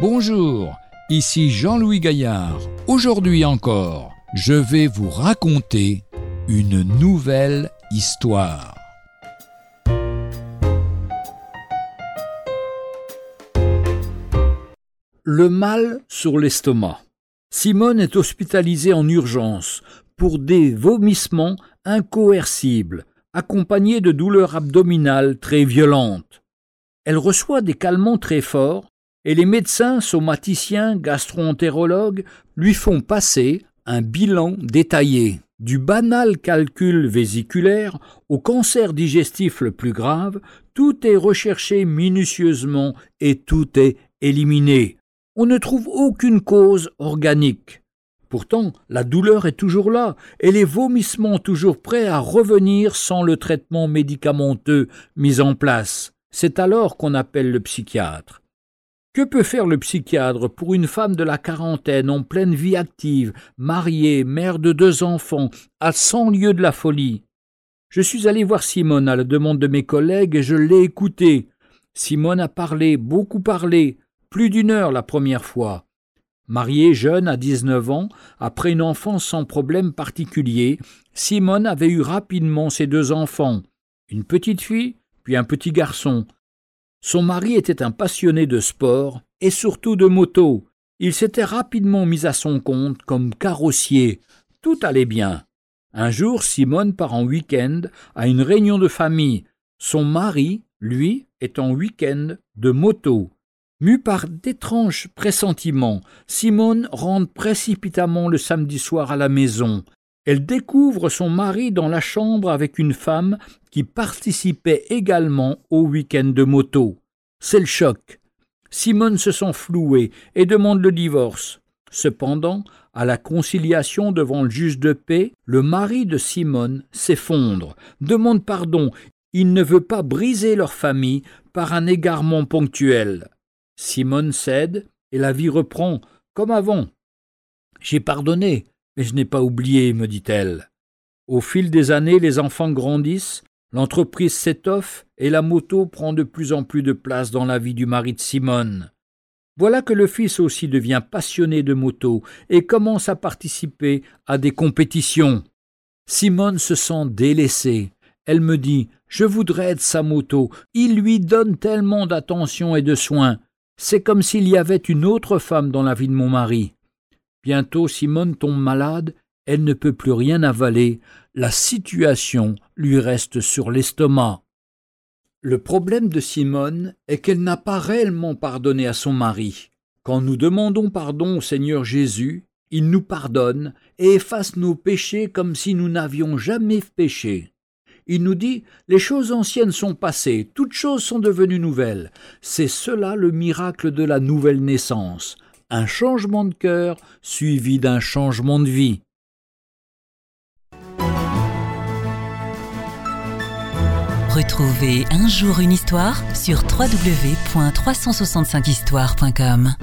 Bonjour, ici Jean-Louis Gaillard. Aujourd'hui encore, je vais vous raconter une nouvelle histoire. Le mal sur l'estomac. Simone est hospitalisée en urgence pour des vomissements incoercibles, accompagnés de douleurs abdominales très violentes. Elle reçoit des calmants très forts et les médecins somaticiens gastroentérologues lui font passer un bilan détaillé. Du banal calcul vésiculaire au cancer digestif le plus grave, tout est recherché minutieusement et tout est éliminé. On ne trouve aucune cause organique. Pourtant, la douleur est toujours là et les vomissements toujours prêts à revenir sans le traitement médicamenteux mis en place. C'est alors qu'on appelle le psychiatre. Que peut faire le psychiatre pour une femme de la quarantaine en pleine vie active, mariée, mère de deux enfants, à cent lieues de la folie? Je suis allé voir Simone à la demande de mes collègues et je l'ai écoutée. Simone a parlé, beaucoup parlé, plus d'une heure la première fois. Mariée jeune à dix-neuf ans, après une enfance sans problème particulier, Simone avait eu rapidement ses deux enfants, une petite fille puis un petit garçon. Son mari était un passionné de sport et surtout de moto. Il s'était rapidement mis à son compte comme carrossier. Tout allait bien. Un jour, Simone part en week-end à une réunion de famille. Son mari, lui, est en week-end de moto. Mue par d'étranges pressentiments, Simone rentre précipitamment le samedi soir à la maison. Elle découvre son mari dans la chambre avec une femme qui participait également au week-end de moto. C'est le choc. Simone se sent flouée et demande le divorce. Cependant, à la conciliation devant le juge de paix, le mari de Simone s'effondre, demande pardon. Il ne veut pas briser leur famille par un égarement ponctuel. Simone cède et la vie reprend comme avant. J'ai pardonné, mais je n'ai pas oublié, me dit-elle. Au fil des années, les enfants grandissent, l'entreprise s'étoffe et la moto prend de plus en plus de place dans la vie du mari de Simone. Voilà que le fils aussi devient passionné de moto et commence à participer à des compétitions. Simone se sent délaissée. Elle me dit Je voudrais être sa moto. Il lui donne tellement d'attention et de soins. C'est comme s'il y avait une autre femme dans la vie de mon mari. Bientôt Simone tombe malade, elle ne peut plus rien avaler, la situation lui reste sur l'estomac. Le problème de Simone est qu'elle n'a pas réellement pardonné à son mari. Quand nous demandons pardon au Seigneur Jésus, il nous pardonne et efface nos péchés comme si nous n'avions jamais péché. Il nous dit Les choses anciennes sont passées, toutes choses sont devenues nouvelles. C'est cela le miracle de la nouvelle naissance un changement de cœur suivi d'un changement de vie. Retrouvez un jour une histoire sur www.365histoire.com.